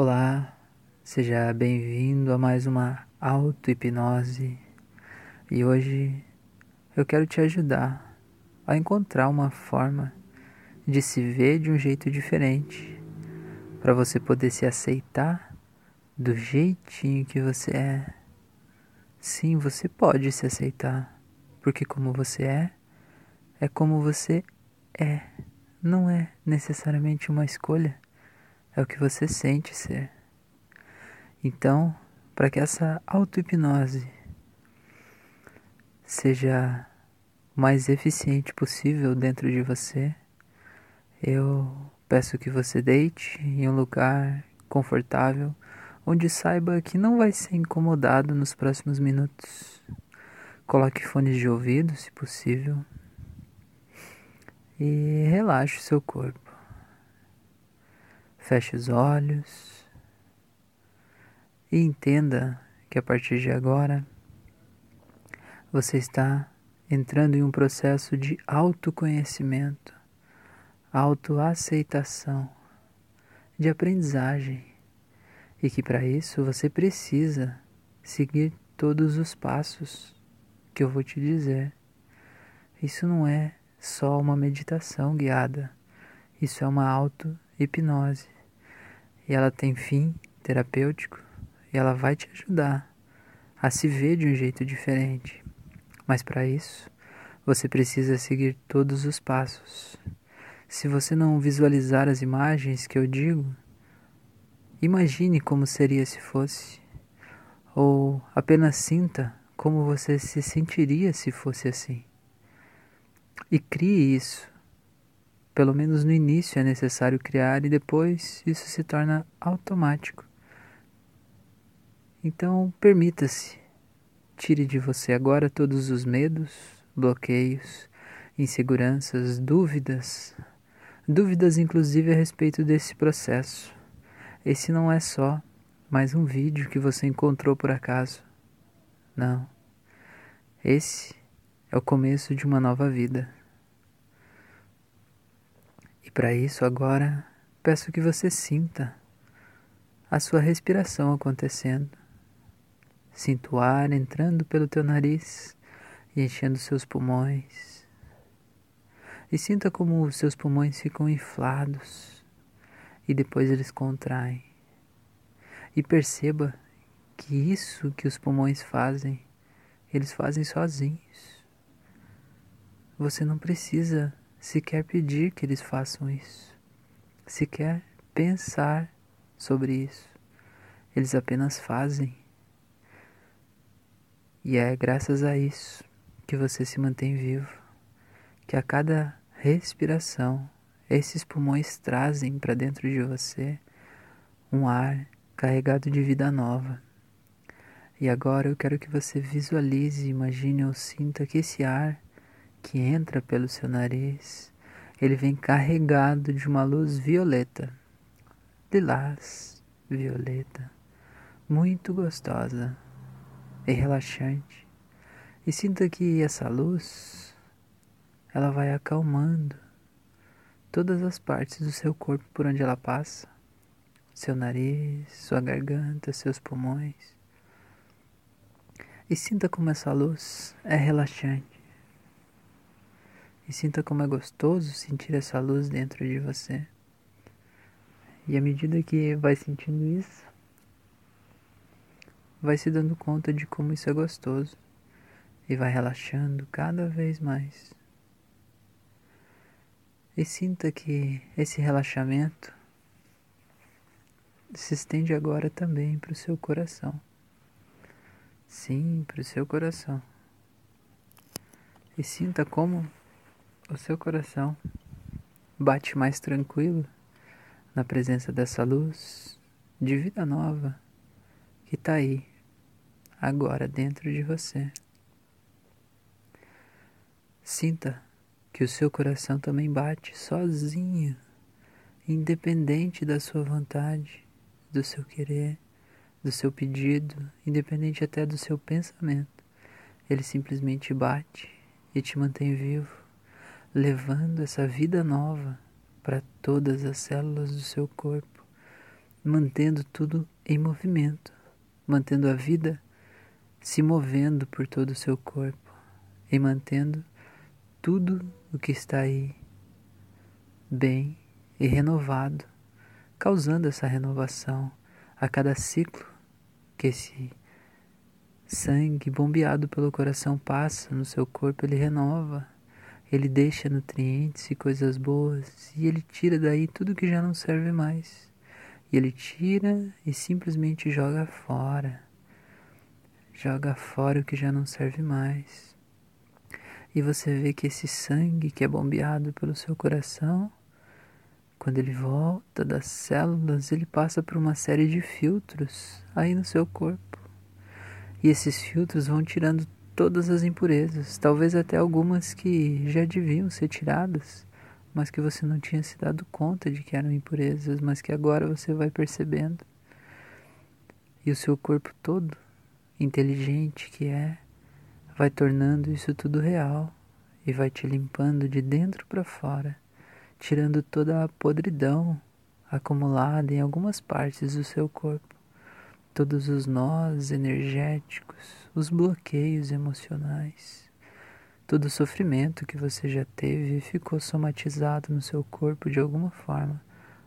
Olá, seja bem-vindo a mais uma auto-hipnose. E hoje eu quero te ajudar a encontrar uma forma de se ver de um jeito diferente para você poder se aceitar do jeitinho que você é. Sim, você pode se aceitar, porque como você é, é como você é, não é necessariamente uma escolha é o que você sente ser. Então, para que essa auto-hipnose seja o mais eficiente possível dentro de você, eu peço que você deite em um lugar confortável onde saiba que não vai ser incomodado nos próximos minutos. Coloque fones de ouvido, se possível, e relaxe seu corpo. Feche os olhos. E entenda que a partir de agora você está entrando em um processo de autoconhecimento, autoaceitação, de aprendizagem. E que para isso você precisa seguir todos os passos que eu vou te dizer. Isso não é só uma meditação guiada, isso é uma auto-hipnose e ela tem fim terapêutico e ela vai te ajudar a se ver de um jeito diferente. Mas para isso, você precisa seguir todos os passos. Se você não visualizar as imagens que eu digo, imagine como seria se fosse, ou apenas sinta como você se sentiria se fosse assim. E crie isso pelo menos no início é necessário criar e depois isso se torna automático. Então, permita-se. Tire de você agora todos os medos, bloqueios, inseguranças, dúvidas, dúvidas inclusive a respeito desse processo. Esse não é só mais um vídeo que você encontrou por acaso. Não. Esse é o começo de uma nova vida. Para isso, agora, peço que você sinta a sua respiração acontecendo. Sinta o ar entrando pelo teu nariz e enchendo seus pulmões. E sinta como os seus pulmões ficam inflados e depois eles contraem. E perceba que isso que os pulmões fazem, eles fazem sozinhos. Você não precisa sequer pedir que eles façam isso, sequer pensar sobre isso. Eles apenas fazem. E é graças a isso que você se mantém vivo, que a cada respiração esses pulmões trazem para dentro de você um ar carregado de vida nova. E agora eu quero que você visualize, imagine ou sinta que esse ar que entra pelo seu nariz, ele vem carregado de uma luz violeta, lilás, violeta, muito gostosa e relaxante. E sinta que essa luz, ela vai acalmando todas as partes do seu corpo por onde ela passa, seu nariz, sua garganta, seus pulmões. E sinta como essa luz é relaxante e sinta como é gostoso sentir essa luz dentro de você. E à medida que vai sentindo isso, vai se dando conta de como isso é gostoso e vai relaxando cada vez mais. E sinta que esse relaxamento se estende agora também para o seu coração. Sim, para o seu coração. E sinta como o seu coração bate mais tranquilo na presença dessa luz de vida nova que está aí, agora dentro de você. Sinta que o seu coração também bate sozinho, independente da sua vontade, do seu querer, do seu pedido, independente até do seu pensamento. Ele simplesmente bate e te mantém vivo levando essa vida nova para todas as células do seu corpo mantendo tudo em movimento, mantendo a vida se movendo por todo o seu corpo e mantendo tudo o que está aí bem e renovado, causando essa renovação a cada ciclo que esse sangue bombeado pelo coração passa no seu corpo, ele renova, ele deixa nutrientes e coisas boas e ele tira daí tudo que já não serve mais. E ele tira e simplesmente joga fora. Joga fora o que já não serve mais. E você vê que esse sangue que é bombeado pelo seu coração, quando ele volta das células, ele passa por uma série de filtros aí no seu corpo. E esses filtros vão tirando todas as impurezas, talvez até algumas que já deviam ser tiradas, mas que você não tinha se dado conta de que eram impurezas, mas que agora você vai percebendo. E o seu corpo todo, inteligente que é, vai tornando isso tudo real e vai te limpando de dentro para fora, tirando toda a podridão acumulada em algumas partes do seu corpo todos os nós energéticos, os bloqueios emocionais, todo o sofrimento que você já teve ficou somatizado no seu corpo de alguma forma,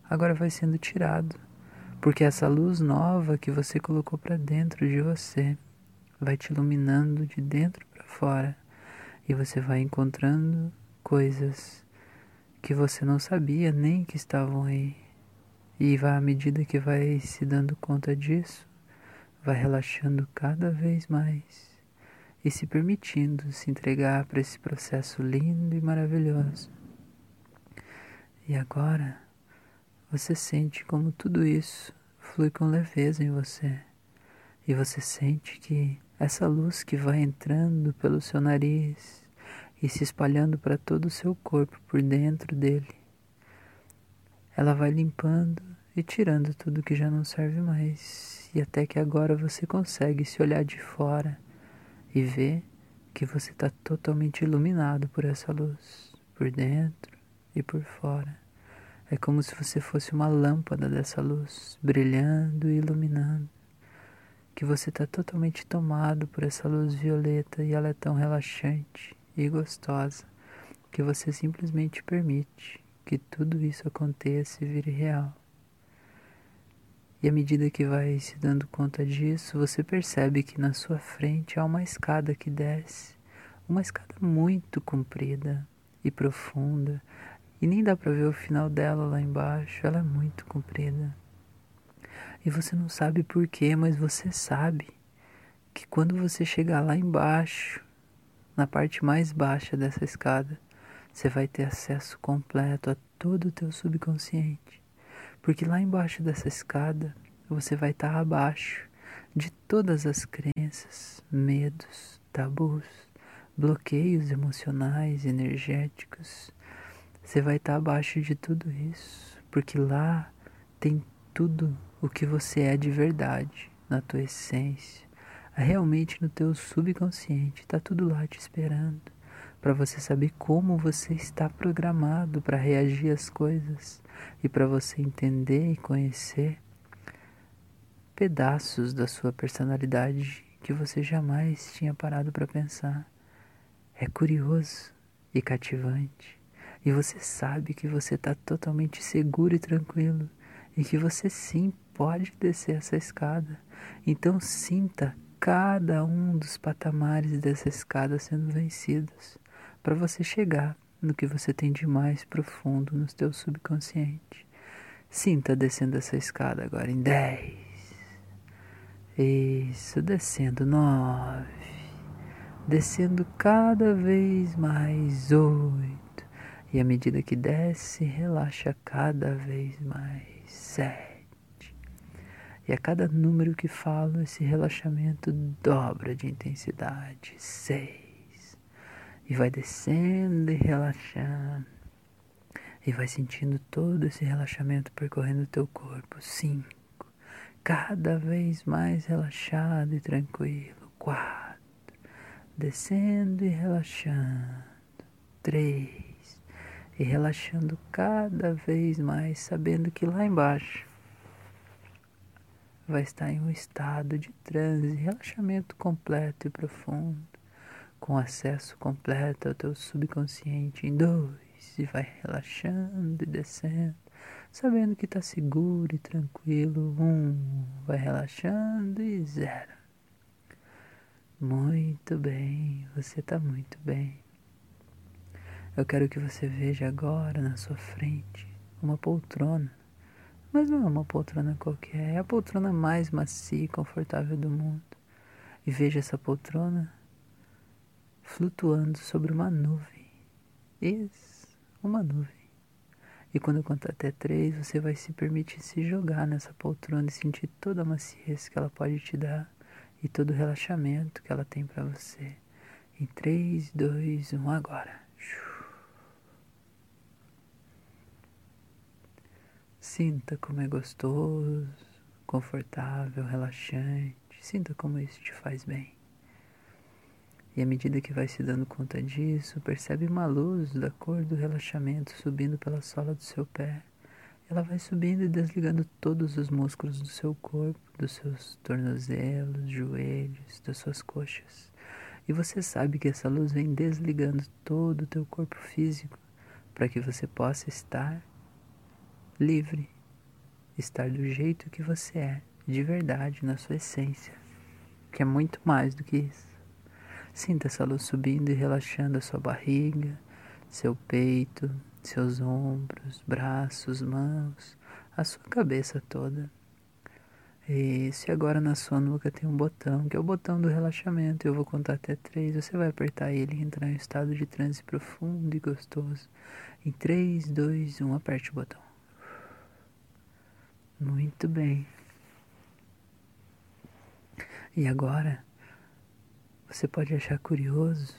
agora vai sendo tirado, porque essa luz nova que você colocou para dentro de você vai te iluminando de dentro para fora. E você vai encontrando coisas que você não sabia nem que estavam aí. E à medida que vai se dando conta disso, vai relaxando cada vez mais e se permitindo se entregar para esse processo lindo e maravilhoso. E agora você sente como tudo isso flui com leveza em você. E você sente que essa luz que vai entrando pelo seu nariz e se espalhando para todo o seu corpo por dentro dele, ela vai limpando e tirando tudo que já não serve mais e até que agora você consegue se olhar de fora e ver que você está totalmente iluminado por essa luz, por dentro e por fora. É como se você fosse uma lâmpada dessa luz, brilhando e iluminando. Que você está totalmente tomado por essa luz violeta e ela é tão relaxante e gostosa que você simplesmente permite que tudo isso aconteça e vire real. E à medida que vai se dando conta disso, você percebe que na sua frente há uma escada que desce, uma escada muito comprida e profunda, e nem dá para ver o final dela lá embaixo, ela é muito comprida. E você não sabe porquê, mas você sabe que quando você chegar lá embaixo, na parte mais baixa dessa escada, você vai ter acesso completo a todo o teu subconsciente. Porque lá embaixo dessa escada você vai estar abaixo de todas as crenças, medos, tabus, bloqueios emocionais, energéticos. Você vai estar abaixo de tudo isso, porque lá tem tudo o que você é de verdade, na tua essência, realmente no teu subconsciente, está tudo lá te esperando para você saber como você está programado para reagir às coisas e para você entender e conhecer pedaços da sua personalidade que você jamais tinha parado para pensar. É curioso e cativante, e você sabe que você está totalmente seguro e tranquilo e que você sim pode descer essa escada. Então sinta cada um dos patamares dessa escada sendo vencidos para você chegar no que você tem de mais profundo no seu subconsciente. Sinta descendo essa escada agora em 10. Isso, descendo nove. Descendo cada vez mais oito. E à medida que desce, relaxa cada vez mais sete. E a cada número que falo, esse relaxamento dobra de intensidade. Seis e vai descendo e relaxando. E vai sentindo todo esse relaxamento percorrendo o teu corpo. Cinco. Cada vez mais relaxado e tranquilo. Quatro. Descendo e relaxando. Três. E relaxando cada vez mais, sabendo que lá embaixo vai estar em um estado de transe, relaxamento completo e profundo, com acesso completo ao teu subconsciente em dois, e vai relaxando e descendo, sabendo que está seguro e tranquilo. Um, vai relaxando e zero. Muito bem, você está muito bem. Eu quero que você veja agora na sua frente uma poltrona. Mas não é uma poltrona qualquer, é a poltrona mais macia e confortável do mundo. E veja essa poltrona flutuando sobre uma nuvem. Isso, uma nuvem. E quando eu contar até três, você vai se permitir se jogar nessa poltrona e sentir toda a maciez que ela pode te dar e todo o relaxamento que ela tem para você. Em três, dois, um, agora. Sinta como é gostoso, confortável, relaxante. Sinta como isso te faz bem. E à medida que vai se dando conta disso, percebe uma luz da cor do relaxamento subindo pela sola do seu pé. Ela vai subindo e desligando todos os músculos do seu corpo, dos seus tornozelos, joelhos, das suas coxas. E você sabe que essa luz vem desligando todo o teu corpo físico para que você possa estar livre, estar do jeito que você é, de verdade, na sua essência, que é muito mais do que isso. Sinta essa luz subindo e relaxando a sua barriga, seu peito, seus ombros, braços, mãos, a sua cabeça toda. Isso, e agora na sua nuca tem um botão, que é o botão do relaxamento. Eu vou contar até três. Você vai apertar ele e entrar em um estado de transe profundo e gostoso. Em três, dois, um, aperte o botão. Muito bem. E agora, você pode achar curioso,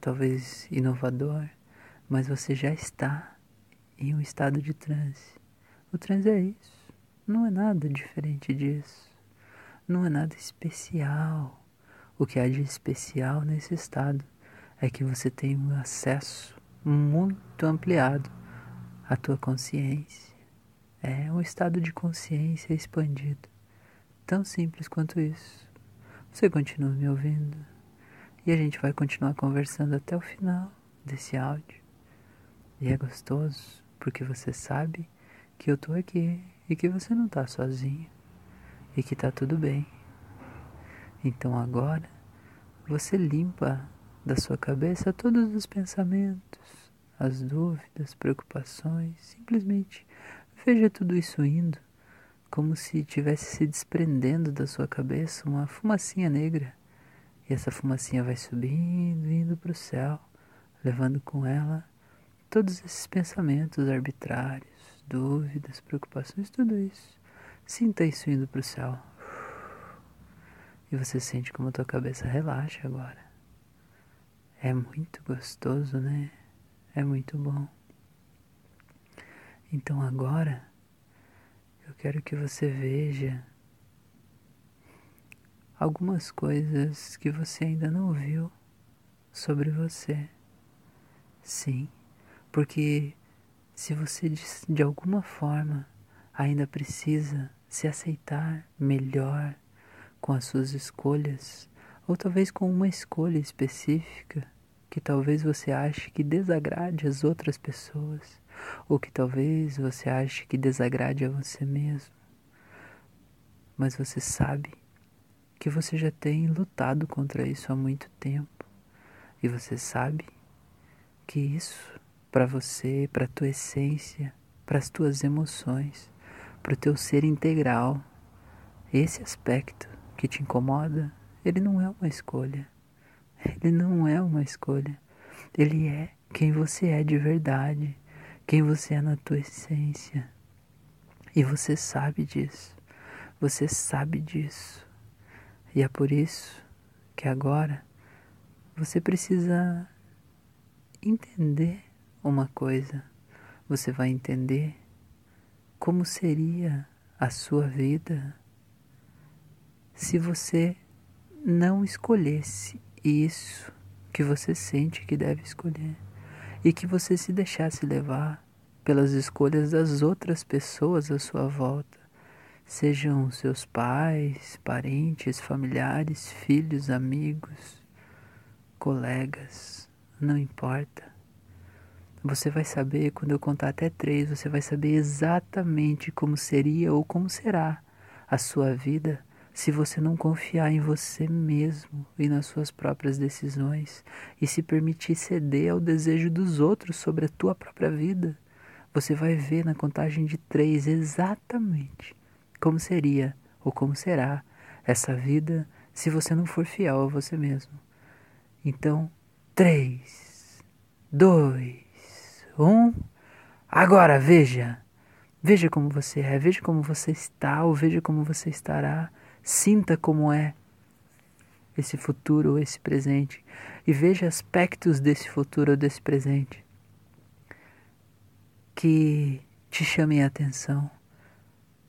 talvez inovador, mas você já está em um estado de transe. O transe é isso, não é nada diferente disso, não é nada especial. O que há de especial nesse estado é que você tem um acesso muito ampliado à tua consciência é um estado de consciência expandido. Tão simples quanto isso. Você continua me ouvindo e a gente vai continuar conversando até o final desse áudio. E é gostoso porque você sabe que eu tô aqui e que você não tá sozinho e que tá tudo bem. Então agora você limpa da sua cabeça todos os pensamentos, as dúvidas, preocupações, simplesmente Veja tudo isso indo, como se tivesse se desprendendo da sua cabeça uma fumacinha negra. E essa fumacinha vai subindo, indo para o céu, levando com ela todos esses pensamentos arbitrários, dúvidas, preocupações, tudo isso. Sinta isso indo para o céu. E você sente como a tua cabeça relaxa agora. É muito gostoso, né? É muito bom. Então agora eu quero que você veja algumas coisas que você ainda não viu sobre você. Sim, porque se você de alguma forma ainda precisa se aceitar melhor com as suas escolhas, ou talvez com uma escolha específica que talvez você ache que desagrade as outras pessoas, ou que talvez você ache que desagrade a você mesmo. Mas você sabe que você já tem lutado contra isso há muito tempo. E você sabe que isso, para você, para tua essência, para as tuas emoções, para o teu ser integral, esse aspecto que te incomoda, ele não é uma escolha. Ele não é uma escolha. Ele é quem você é de verdade quem você é na tua essência. E você sabe disso. Você sabe disso. E é por isso que agora você precisa entender uma coisa. Você vai entender como seria a sua vida se você não escolhesse isso que você sente que deve escolher e que você se deixasse levar pelas escolhas das outras pessoas à sua volta, sejam seus pais, parentes, familiares, filhos, amigos, colegas, não importa. Você vai saber, quando eu contar até três, você vai saber exatamente como seria ou como será a sua vida se você não confiar em você mesmo e nas suas próprias decisões e se permitir ceder ao desejo dos outros sobre a tua própria vida. Você vai ver na contagem de três exatamente como seria ou como será essa vida se você não for fiel a você mesmo. Então, três, dois, um. Agora veja. Veja como você é, veja como você está, ou veja como você estará. Sinta como é esse futuro ou esse presente. E veja aspectos desse futuro ou desse presente que te chamem a atenção.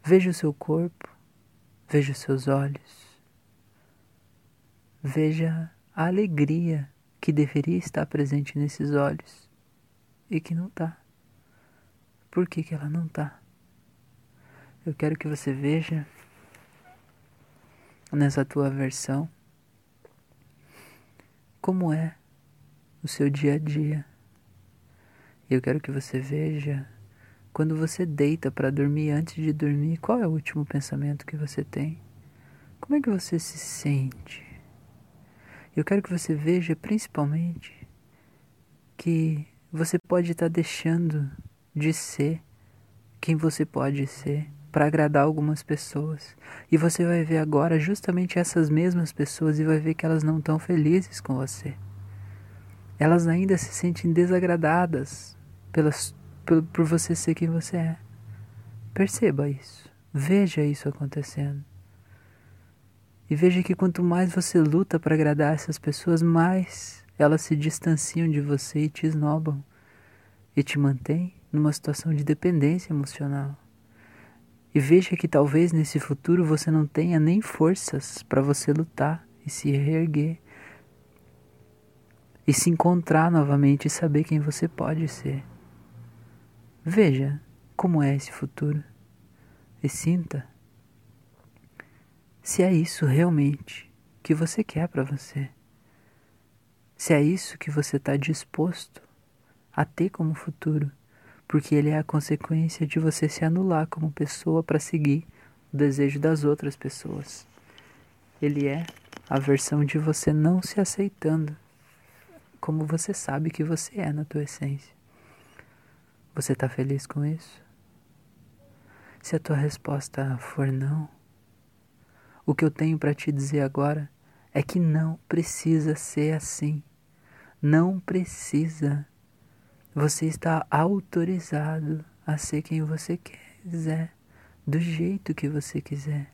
Veja o seu corpo, veja os seus olhos, veja a alegria que deveria estar presente nesses olhos e que não tá. Por que, que ela não tá? Eu quero que você veja nessa tua versão como é o seu dia a dia. Eu quero que você veja quando você deita para dormir antes de dormir, qual é o último pensamento que você tem? Como é que você se sente? Eu quero que você veja principalmente que você pode estar tá deixando de ser quem você pode ser para agradar algumas pessoas. E você vai ver agora justamente essas mesmas pessoas e vai ver que elas não estão felizes com você. Elas ainda se sentem desagradadas pelas, por, por você ser quem você é. Perceba isso. Veja isso acontecendo. E veja que quanto mais você luta para agradar essas pessoas, mais elas se distanciam de você e te esnobam e te mantêm numa situação de dependência emocional. E veja que talvez nesse futuro você não tenha nem forças para você lutar e se reerguer e se encontrar novamente e saber quem você pode ser. Veja como é esse futuro e sinta se é isso realmente que você quer para você. Se é isso que você está disposto a ter como futuro, porque ele é a consequência de você se anular como pessoa para seguir o desejo das outras pessoas. Ele é a versão de você não se aceitando como você sabe que você é na tua essência. Você está feliz com isso? Se a tua resposta for não, o que eu tenho para te dizer agora é que não precisa ser assim. Não precisa. Você está autorizado a ser quem você quiser, do jeito que você quiser.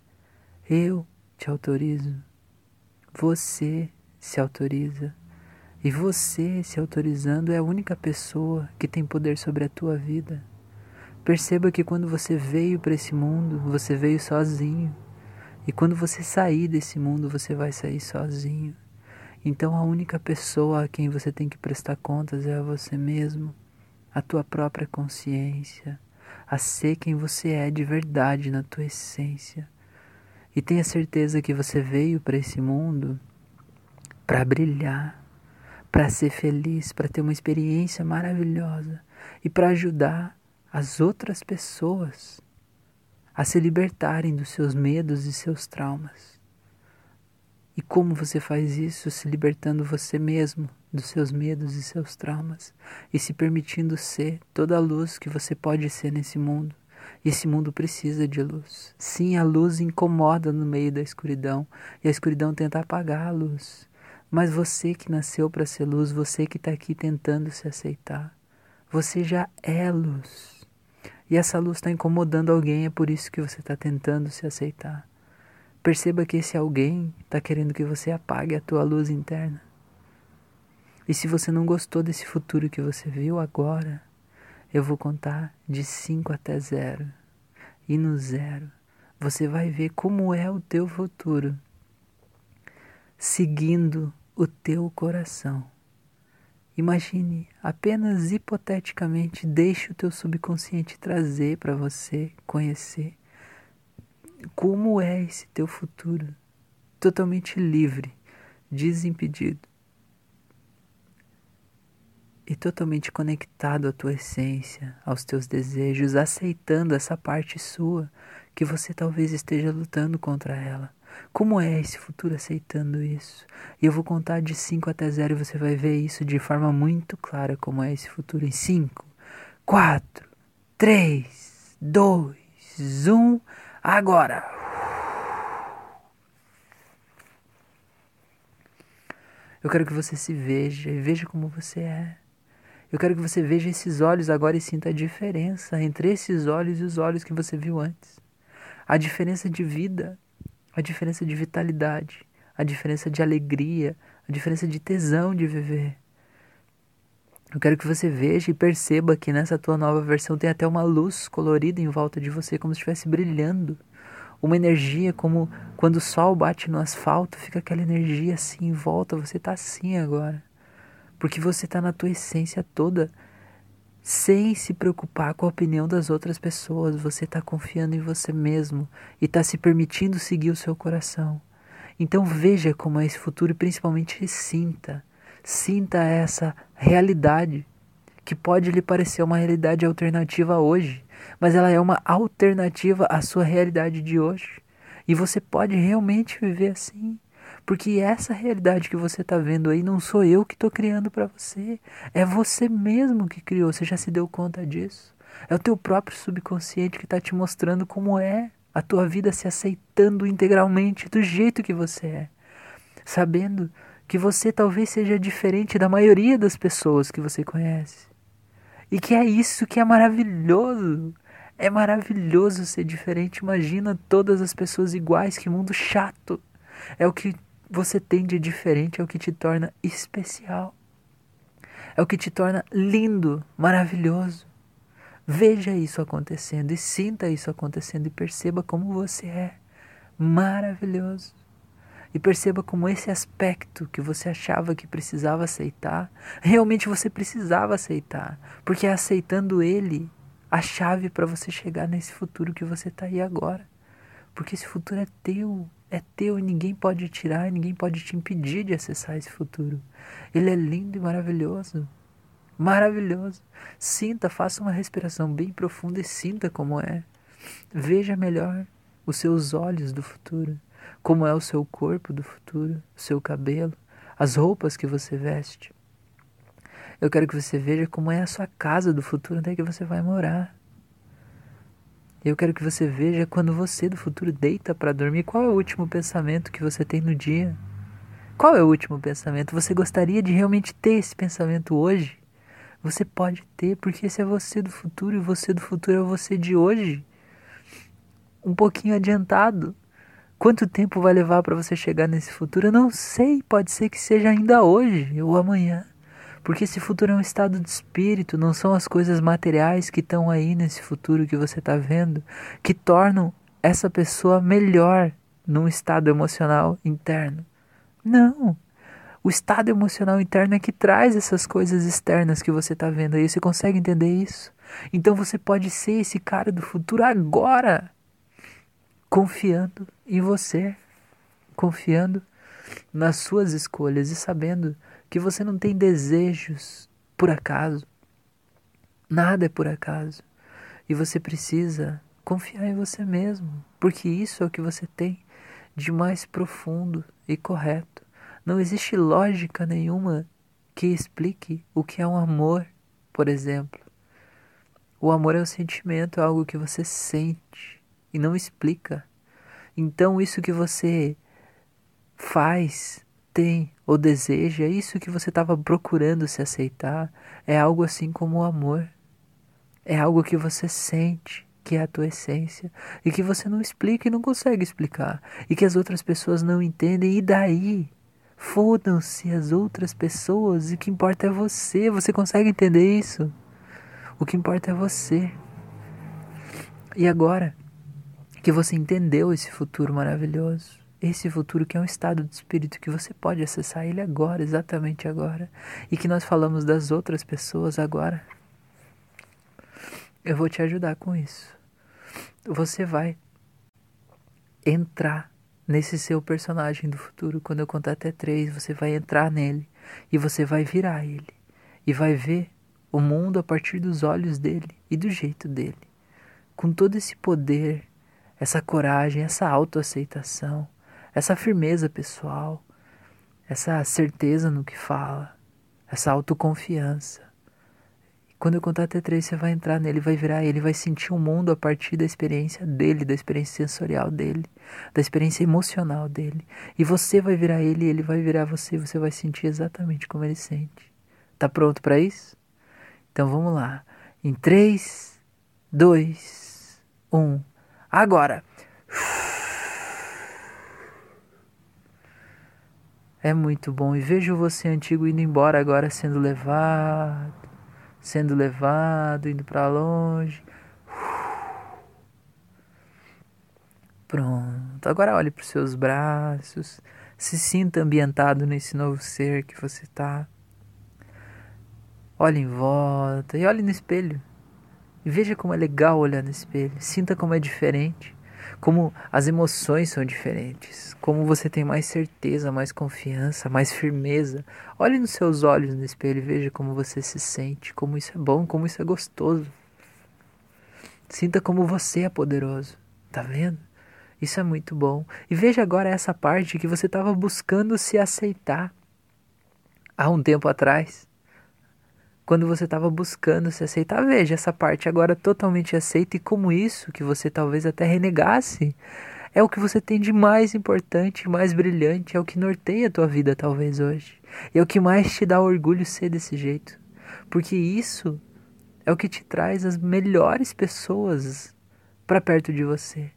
Eu te autorizo. Você se autoriza. E você se autorizando é a única pessoa que tem poder sobre a tua vida. Perceba que quando você veio para esse mundo, você veio sozinho. E quando você sair desse mundo, você vai sair sozinho. Então a única pessoa a quem você tem que prestar contas é a você mesmo, a tua própria consciência, a ser quem você é de verdade na tua essência. E tenha certeza que você veio para esse mundo para brilhar, para ser feliz, para ter uma experiência maravilhosa e para ajudar as outras pessoas a se libertarem dos seus medos e seus traumas. E como você faz isso? Se libertando você mesmo dos seus medos e seus traumas e se permitindo ser toda a luz que você pode ser nesse mundo. E esse mundo precisa de luz. Sim, a luz incomoda no meio da escuridão e a escuridão tenta apagar a luz. Mas você que nasceu para ser luz, você que está aqui tentando se aceitar, você já é luz. E essa luz está incomodando alguém, é por isso que você está tentando se aceitar. Perceba que esse alguém está querendo que você apague a tua luz interna. E se você não gostou desse futuro que você viu agora, eu vou contar de 5 até zero. E no zero, você vai ver como é o teu futuro, seguindo o teu coração. Imagine, apenas hipoteticamente, deixe o teu subconsciente trazer para você conhecer como é esse teu futuro, totalmente livre, desimpedido e totalmente conectado à tua essência, aos teus desejos, aceitando essa parte sua que você talvez esteja lutando contra ela. Como é esse futuro aceitando isso? E eu vou contar de 5 até 0 e você vai ver isso de forma muito clara como é esse futuro em 5, 4, 3, 2, 1, agora! Eu quero que você se veja e veja como você é. Eu quero que você veja esses olhos agora e sinta a diferença entre esses olhos e os olhos que você viu antes. A diferença de vida, a diferença de vitalidade, a diferença de alegria, a diferença de tesão de viver. Eu quero que você veja e perceba que nessa tua nova versão tem até uma luz colorida em volta de você, como se estivesse brilhando. Uma energia como quando o sol bate no asfalto, fica aquela energia assim em volta, você está assim agora. Porque você está na tua essência toda, sem se preocupar com a opinião das outras pessoas. Você está confiando em você mesmo e está se permitindo seguir o seu coração. Então veja como é esse futuro e principalmente sinta. Sinta essa realidade que pode lhe parecer uma realidade alternativa hoje, mas ela é uma alternativa à sua realidade de hoje. E você pode realmente viver assim. Porque essa realidade que você está vendo aí não sou eu que estou criando para você. É você mesmo que criou. Você já se deu conta disso? É o teu próprio subconsciente que está te mostrando como é a tua vida se aceitando integralmente do jeito que você é. Sabendo que você talvez seja diferente da maioria das pessoas que você conhece. E que é isso que é maravilhoso. É maravilhoso ser diferente. Imagina todas as pessoas iguais, que mundo chato. É o que você tem de diferente, é o que te torna especial. É o que te torna lindo, maravilhoso. Veja isso acontecendo e sinta isso acontecendo e perceba como você é maravilhoso. E perceba como esse aspecto que você achava que precisava aceitar, realmente você precisava aceitar, porque é aceitando ele a chave para você chegar nesse futuro que você está aí agora. Porque esse futuro é teu, é teu e ninguém pode tirar, ninguém pode te impedir de acessar esse futuro. Ele é lindo e maravilhoso. Maravilhoso. Sinta, faça uma respiração bem profunda e sinta como é. Veja melhor os seus olhos do futuro, como é o seu corpo do futuro, o seu cabelo, as roupas que você veste. Eu quero que você veja como é a sua casa do futuro, onde é que você vai morar. Eu quero que você veja quando você do futuro deita para dormir, qual é o último pensamento que você tem no dia? Qual é o último pensamento? Você gostaria de realmente ter esse pensamento hoje? Você pode ter, porque esse é você do futuro e você do futuro é você de hoje. Um pouquinho adiantado. Quanto tempo vai levar para você chegar nesse futuro? Eu não sei, pode ser que seja ainda hoje ou amanhã. Porque esse futuro é um estado de espírito, não são as coisas materiais que estão aí nesse futuro que você está vendo, que tornam essa pessoa melhor num estado emocional interno. Não. O estado emocional interno é que traz essas coisas externas que você está vendo aí. Você consegue entender isso? Então você pode ser esse cara do futuro agora, confiando em você, confiando nas suas escolhas e sabendo que você não tem desejos por acaso. Nada é por acaso. E você precisa confiar em você mesmo, porque isso é o que você tem de mais profundo e correto. Não existe lógica nenhuma que explique o que é um amor, por exemplo. O amor é um sentimento, é algo que você sente e não explica. Então, isso que você faz tem ou deseja, isso que você estava procurando se aceitar, é algo assim como o amor. É algo que você sente, que é a tua essência, e que você não explica e não consegue explicar, e que as outras pessoas não entendem, e daí? Fodam-se as outras pessoas, e o que importa é você. Você consegue entender isso? O que importa é você. E agora que você entendeu esse futuro maravilhoso, esse futuro que é um estado de espírito que você pode acessar ele agora, exatamente agora, e que nós falamos das outras pessoas agora. Eu vou te ajudar com isso. Você vai entrar nesse seu personagem do futuro. Quando eu contar até três, você vai entrar nele e você vai virar ele e vai ver o mundo a partir dos olhos dele e do jeito dele. Com todo esse poder, essa coragem, essa autoaceitação, essa firmeza pessoal, essa certeza no que fala, essa autoconfiança. Quando eu contar até três, você vai entrar nele, vai virar ele, vai sentir o mundo a partir da experiência dele, da experiência sensorial dele, da experiência emocional dele. E você vai virar ele, ele vai virar você, você vai sentir exatamente como ele sente. Tá pronto para isso? Então vamos lá. Em 3, 2, 1. Agora. É muito bom. E vejo você antigo indo embora agora sendo levado, sendo levado, indo para longe. Pronto. Agora olhe para os seus braços. Se sinta ambientado nesse novo ser que você está. Olhe em volta e olhe no espelho. E veja como é legal olhar no espelho. Sinta como é diferente. Como as emoções são diferentes. Como você tem mais certeza, mais confiança, mais firmeza. Olhe nos seus olhos no espelho e veja como você se sente. Como isso é bom, como isso é gostoso. Sinta como você é poderoso. Tá vendo? Isso é muito bom. E veja agora essa parte que você estava buscando se aceitar há um tempo atrás quando você estava buscando se aceitar. Veja essa parte agora totalmente aceita e como isso que você talvez até renegasse é o que você tem de mais importante, mais brilhante, é o que norteia a tua vida talvez hoje. É o que mais te dá orgulho ser desse jeito. Porque isso é o que te traz as melhores pessoas para perto de você.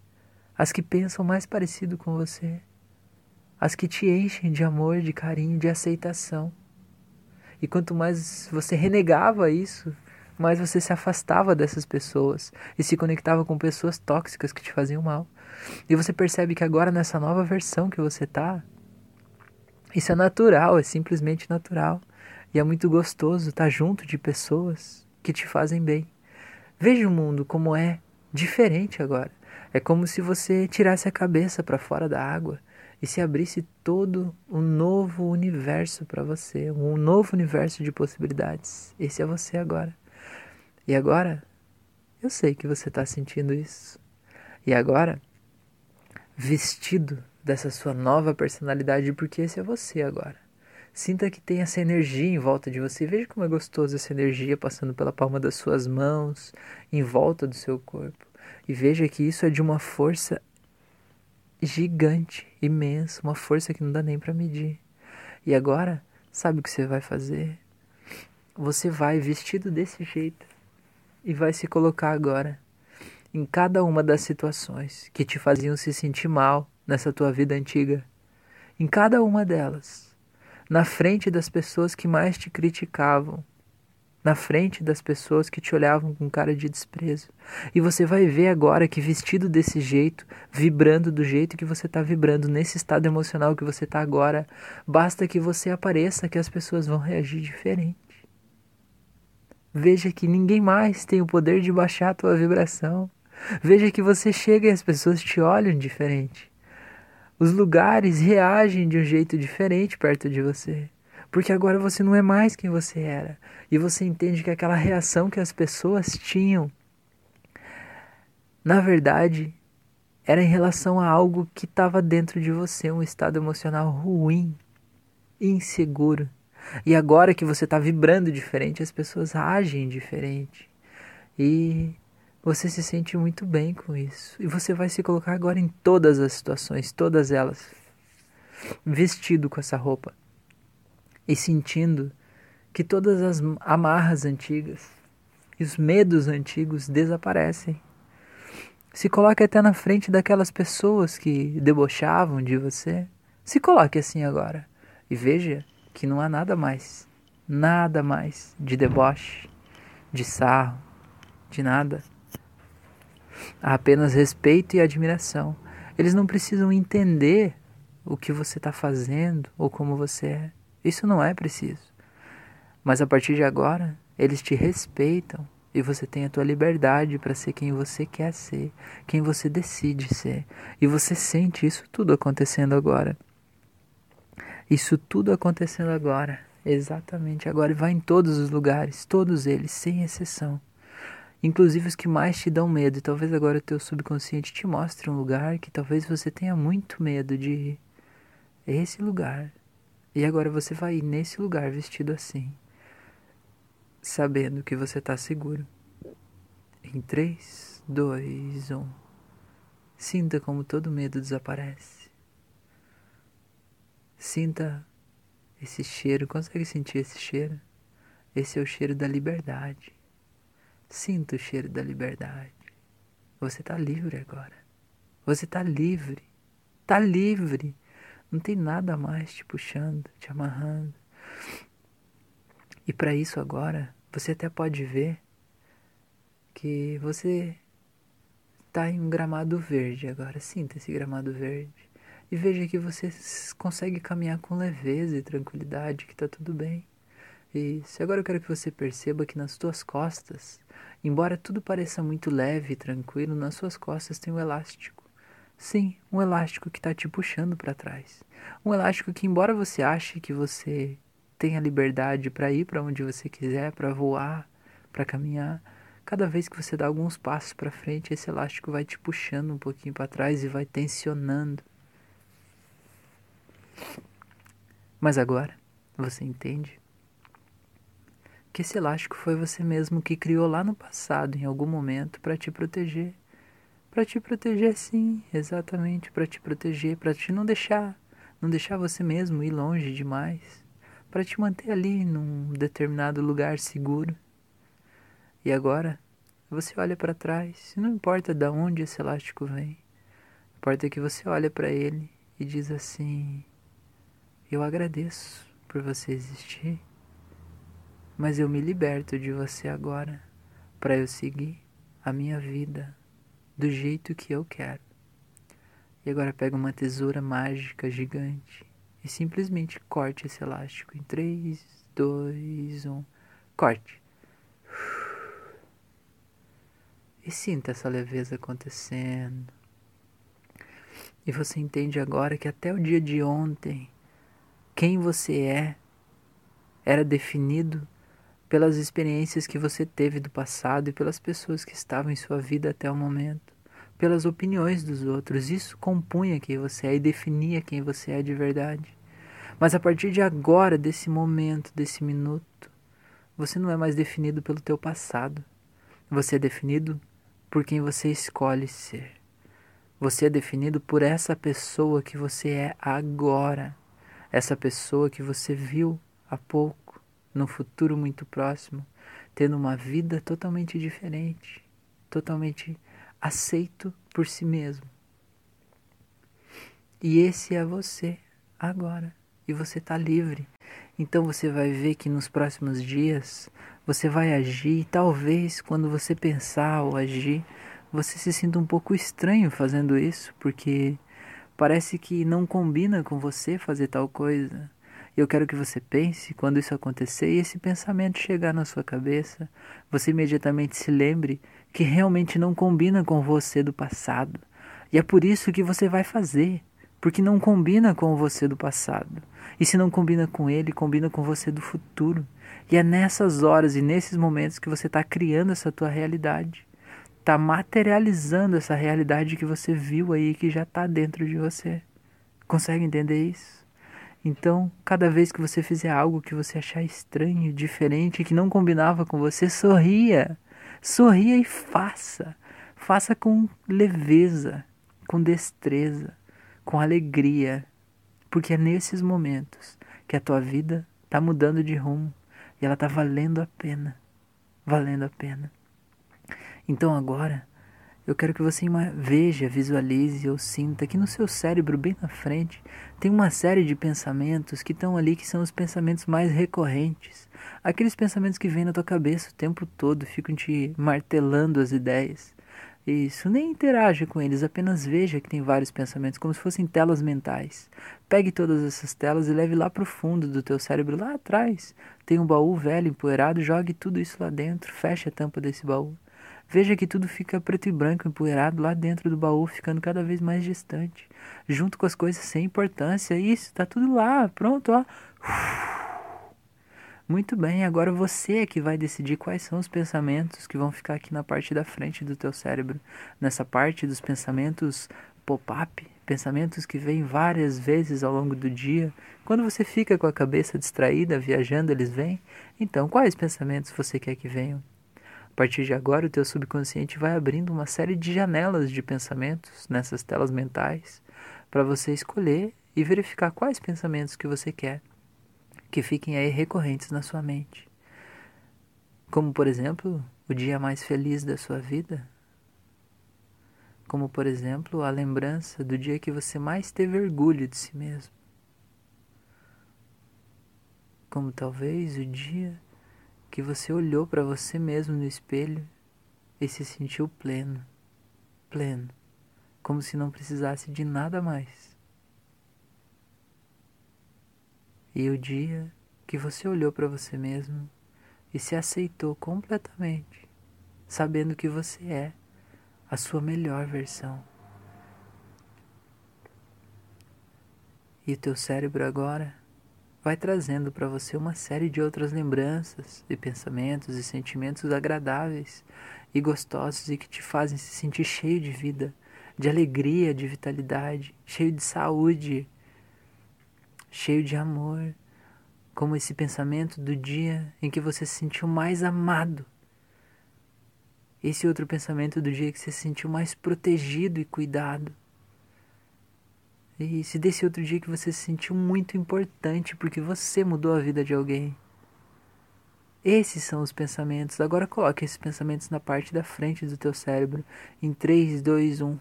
As que pensam mais parecido com você. As que te enchem de amor, de carinho, de aceitação. E quanto mais você renegava isso, mais você se afastava dessas pessoas e se conectava com pessoas tóxicas que te faziam mal. E você percebe que agora nessa nova versão que você tá, isso é natural, é simplesmente natural. E é muito gostoso estar junto de pessoas que te fazem bem. Veja o mundo como é diferente agora. É como se você tirasse a cabeça para fora da água e se abrisse todo um novo universo para você, um novo universo de possibilidades. Esse é você agora. E agora, eu sei que você está sentindo isso. E agora, vestido dessa sua nova personalidade, porque esse é você agora. Sinta que tem essa energia em volta de você. Veja como é gostoso essa energia passando pela palma das suas mãos, em volta do seu corpo. E veja que isso é de uma força gigante, imenso, uma força que não dá nem para medir. E agora, sabe o que você vai fazer? Você vai vestido desse jeito e vai se colocar agora em cada uma das situações que te faziam se sentir mal nessa tua vida antiga. Em cada uma delas, na frente das pessoas que mais te criticavam, na frente das pessoas que te olhavam com cara de desprezo. E você vai ver agora que vestido desse jeito, vibrando do jeito que você está vibrando, nesse estado emocional que você está agora, basta que você apareça que as pessoas vão reagir diferente. Veja que ninguém mais tem o poder de baixar a tua vibração. Veja que você chega e as pessoas te olham diferente. Os lugares reagem de um jeito diferente perto de você. Porque agora você não é mais quem você era. E você entende que aquela reação que as pessoas tinham, na verdade, era em relação a algo que estava dentro de você, um estado emocional ruim, inseguro. E agora que você está vibrando diferente, as pessoas agem diferente. E você se sente muito bem com isso. E você vai se colocar agora em todas as situações, todas elas, vestido com essa roupa e sentindo que todas as amarras antigas e os medos antigos desaparecem. Se coloque até na frente daquelas pessoas que debochavam de você. Se coloque assim agora e veja que não há nada mais, nada mais de deboche, de sarro, de nada. Há apenas respeito e admiração. Eles não precisam entender o que você está fazendo ou como você é. Isso não é preciso. Mas a partir de agora, eles te respeitam E você tem a tua liberdade para ser quem você quer ser, quem você decide ser. E você sente isso tudo acontecendo agora. Isso tudo acontecendo agora, exatamente agora, e vai em todos os lugares, todos eles, sem exceção. Inclusive os que mais te dão medo. E talvez agora o teu subconsciente te mostre um lugar que talvez você tenha muito medo de ir. Esse lugar. E agora você vai ir nesse lugar vestido assim sabendo que você está seguro. Em 3, 2, 1. Sinta como todo medo desaparece. Sinta esse cheiro. Consegue sentir esse cheiro? Esse é o cheiro da liberdade. Sinta o cheiro da liberdade. Você está livre agora. Você está livre. Está livre. Não tem nada mais te puxando, te amarrando. E para isso agora, você até pode ver que você está em um gramado verde agora. Sinta esse gramado verde. E veja que você consegue caminhar com leveza e tranquilidade, que está tudo bem. Isso. Agora eu quero que você perceba que nas tuas costas, embora tudo pareça muito leve e tranquilo, nas suas costas tem um elástico. Sim, um elástico que está te puxando para trás. Um elástico que, embora você ache que você tenha liberdade para ir para onde você quiser, para voar, para caminhar. Cada vez que você dá alguns passos para frente, esse elástico vai te puxando um pouquinho para trás e vai tensionando. Mas agora, você entende que esse elástico foi você mesmo que criou lá no passado, em algum momento, para te proteger. Para te proteger, sim, exatamente, para te proteger, para te não deixar, não deixar você mesmo ir longe demais para te manter ali num determinado lugar seguro. E agora, você olha para trás, e não importa de onde esse elástico vem, importa que você olha para ele e diz assim: Eu agradeço por você existir, mas eu me liberto de você agora para eu seguir a minha vida do jeito que eu quero. E agora pega uma tesoura mágica gigante e simplesmente corte esse elástico em 3, 2, 1. Corte. E sinta essa leveza acontecendo. E você entende agora que até o dia de ontem, quem você é era definido pelas experiências que você teve do passado e pelas pessoas que estavam em sua vida até o momento pelas opiniões dos outros. Isso compunha quem você é e definia quem você é de verdade. Mas a partir de agora, desse momento, desse minuto, você não é mais definido pelo teu passado. Você é definido por quem você escolhe ser. Você é definido por essa pessoa que você é agora. Essa pessoa que você viu há pouco, num futuro muito próximo, tendo uma vida totalmente diferente, totalmente aceito por si mesmo. E esse é você agora. E você está livre. Então você vai ver que nos próximos dias você vai agir e talvez quando você pensar ou agir, você se sinta um pouco estranho fazendo isso, porque parece que não combina com você fazer tal coisa. Eu quero que você pense quando isso acontecer e esse pensamento chegar na sua cabeça, você imediatamente se lembre que realmente não combina com você do passado. E é por isso que você vai fazer, porque não combina com você do passado. E se não combina com ele, combina com você do futuro. E é nessas horas e nesses momentos que você está criando essa tua realidade. Está materializando essa realidade que você viu aí, que já está dentro de você. Consegue entender isso? Então, cada vez que você fizer algo que você achar estranho, diferente, que não combinava com você, sorria. Sorria e faça. Faça com leveza, com destreza, com alegria. Porque é nesses momentos que a tua vida está mudando de rumo e ela está valendo a pena. Valendo a pena. Então agora eu quero que você veja, visualize ou sinta que no seu cérebro, bem na frente, tem uma série de pensamentos que estão ali, que são os pensamentos mais recorrentes. Aqueles pensamentos que vêm na tua cabeça o tempo todo, ficam te martelando as ideias. Isso, nem interaja com eles, apenas veja que tem vários pensamentos, como se fossem telas mentais. Pegue todas essas telas e leve lá para o fundo do teu cérebro, lá atrás. Tem um baú velho, empoeirado, jogue tudo isso lá dentro, feche a tampa desse baú. Veja que tudo fica preto e branco, empoeirado lá dentro do baú, ficando cada vez mais distante, junto com as coisas sem importância. Isso, tá tudo lá, pronto, ó. Muito bem, agora você é que vai decidir quais são os pensamentos que vão ficar aqui na parte da frente do teu cérebro, nessa parte dos pensamentos pop-up, pensamentos que vêm várias vezes ao longo do dia. Quando você fica com a cabeça distraída, viajando, eles vêm. Então, quais pensamentos você quer que venham? A partir de agora, o teu subconsciente vai abrindo uma série de janelas de pensamentos nessas telas mentais para você escolher e verificar quais pensamentos que você quer que fiquem aí recorrentes na sua mente. Como, por exemplo, o dia mais feliz da sua vida. Como, por exemplo, a lembrança do dia que você mais teve orgulho de si mesmo. Como talvez o dia que você olhou para você mesmo no espelho e se sentiu pleno, pleno, como se não precisasse de nada mais. E o dia que você olhou para você mesmo e se aceitou completamente, sabendo que você é a sua melhor versão. E o teu cérebro agora vai trazendo para você uma série de outras lembranças e pensamentos e sentimentos agradáveis e gostosos e que te fazem se sentir cheio de vida, de alegria, de vitalidade, cheio de saúde, cheio de amor, como esse pensamento do dia em que você se sentiu mais amado. Esse outro pensamento do dia que você se sentiu mais protegido e cuidado. E esse desse outro dia que você se sentiu muito importante porque você mudou a vida de alguém. Esses são os pensamentos. Agora coloque esses pensamentos na parte da frente do teu cérebro. Em 3, 2, 1.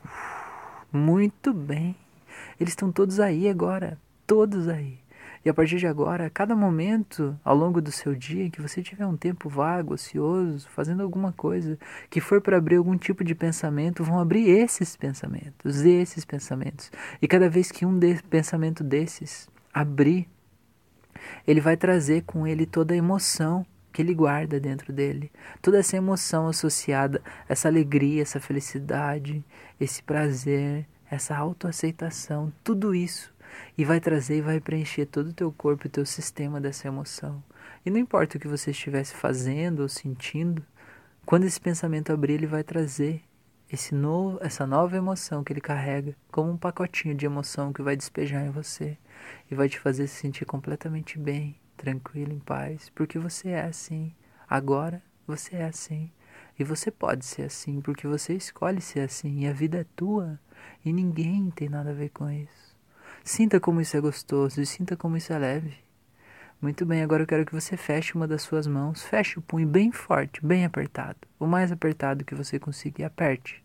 Muito bem. Eles estão todos aí agora todos aí. E a partir de agora, a cada momento ao longo do seu dia que você tiver um tempo vago, ocioso, fazendo alguma coisa que for para abrir algum tipo de pensamento, vão abrir esses pensamentos, esses pensamentos. E cada vez que um pensamento desses abrir, ele vai trazer com ele toda a emoção que ele guarda dentro dele. Toda essa emoção associada, essa alegria, essa felicidade, esse prazer, essa autoaceitação, tudo isso e vai trazer e vai preencher todo o teu corpo e teu sistema dessa emoção. E não importa o que você estivesse fazendo ou sentindo, quando esse pensamento abrir, ele vai trazer esse novo, essa nova emoção que ele carrega, como um pacotinho de emoção que vai despejar em você e vai te fazer se sentir completamente bem, tranquilo, em paz, porque você é assim. Agora você é assim. E você pode ser assim, porque você escolhe ser assim, e a vida é tua, e ninguém tem nada a ver com isso. Sinta como isso é gostoso e sinta como isso é leve. Muito bem, agora eu quero que você feche uma das suas mãos. Feche o punho bem forte, bem apertado. O mais apertado que você conseguir, aperte.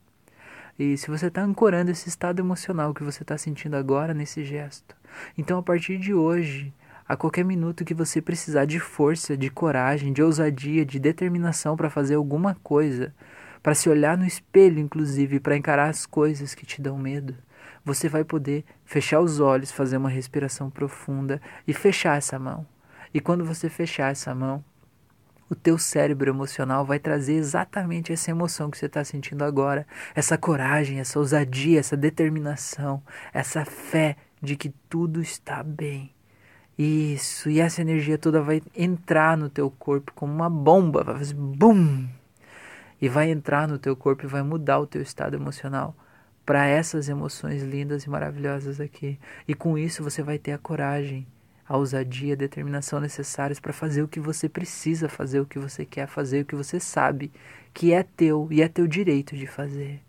E se você está ancorando esse estado emocional que você está sentindo agora nesse gesto, então a partir de hoje, a qualquer minuto que você precisar de força, de coragem, de ousadia, de determinação para fazer alguma coisa, para se olhar no espelho, inclusive, para encarar as coisas que te dão medo, você vai poder fechar os olhos, fazer uma respiração profunda e fechar essa mão. E quando você fechar essa mão, o teu cérebro emocional vai trazer exatamente essa emoção que você está sentindo agora, essa coragem, essa ousadia, essa determinação, essa fé de que tudo está bem. Isso, e essa energia toda vai entrar no teu corpo como uma bomba, vai fazer bum! E vai entrar no teu corpo e vai mudar o teu estado emocional para essas emoções lindas e maravilhosas aqui. E com isso você vai ter a coragem, a ousadia, a determinação necessárias para fazer o que você precisa fazer, o que você quer fazer, o que você sabe que é teu e é teu direito de fazer.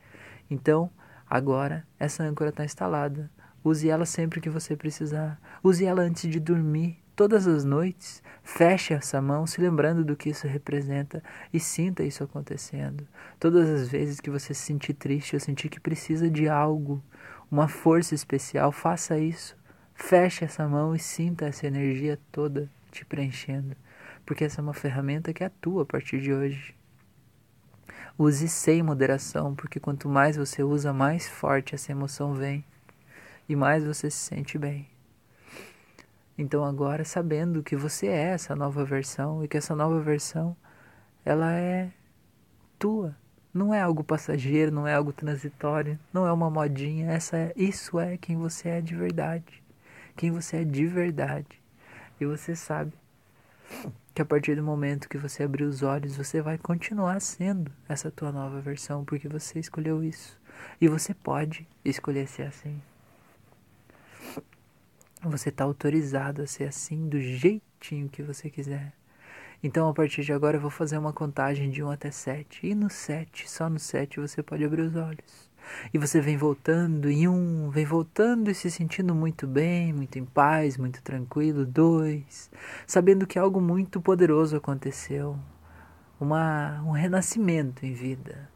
Então, agora essa âncora está instalada. Use ela sempre que você precisar. Use ela antes de dormir, todas as noites, feche essa mão, se lembrando do que isso representa e sinta isso acontecendo. Todas as vezes que você se sentir triste ou sentir que precisa de algo, uma força especial, faça isso. Feche essa mão e sinta essa energia toda te preenchendo, porque essa é uma ferramenta que atua a partir de hoje. Use sem moderação, porque quanto mais você usa, mais forte essa emoção vem e mais você se sente bem. Então agora sabendo que você é essa nova versão e que essa nova versão ela é tua, não é algo passageiro, não é algo transitório, não é uma modinha, essa é, isso é quem você é de verdade. Quem você é de verdade. E você sabe que a partir do momento que você abrir os olhos, você vai continuar sendo essa tua nova versão, porque você escolheu isso. E você pode escolher ser assim. Você está autorizado a ser assim do jeitinho que você quiser. Então, a partir de agora, eu vou fazer uma contagem de 1 até 7. E no 7, só no 7, você pode abrir os olhos. E você vem voltando em um, vem voltando e se sentindo muito bem, muito em paz, muito tranquilo. Dois, sabendo que algo muito poderoso aconteceu. Uma, um renascimento em vida.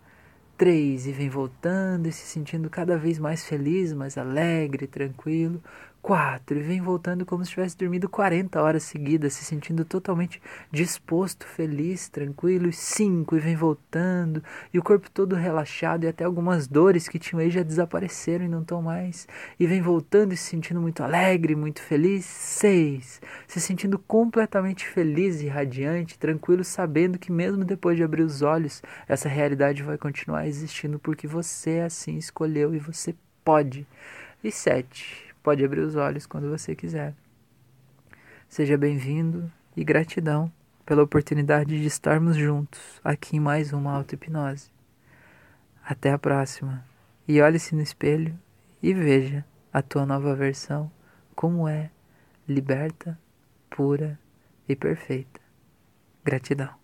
Três, e vem voltando e se sentindo cada vez mais feliz, mais alegre, tranquilo. 4 e vem voltando como se tivesse dormido 40 horas seguidas, se sentindo totalmente disposto, feliz, tranquilo. E 5 e vem voltando e o corpo todo relaxado e até algumas dores que tinham aí já desapareceram e não estão mais. E vem voltando e se sentindo muito alegre, muito feliz. 6 se sentindo completamente feliz e radiante, tranquilo, sabendo que mesmo depois de abrir os olhos, essa realidade vai continuar existindo porque você assim escolheu e você pode. E 7 Pode abrir os olhos quando você quiser. Seja bem-vindo e gratidão pela oportunidade de estarmos juntos aqui em mais uma auto-hipnose. Até a próxima. E olhe-se no espelho e veja a tua nova versão como é, liberta, pura e perfeita. Gratidão.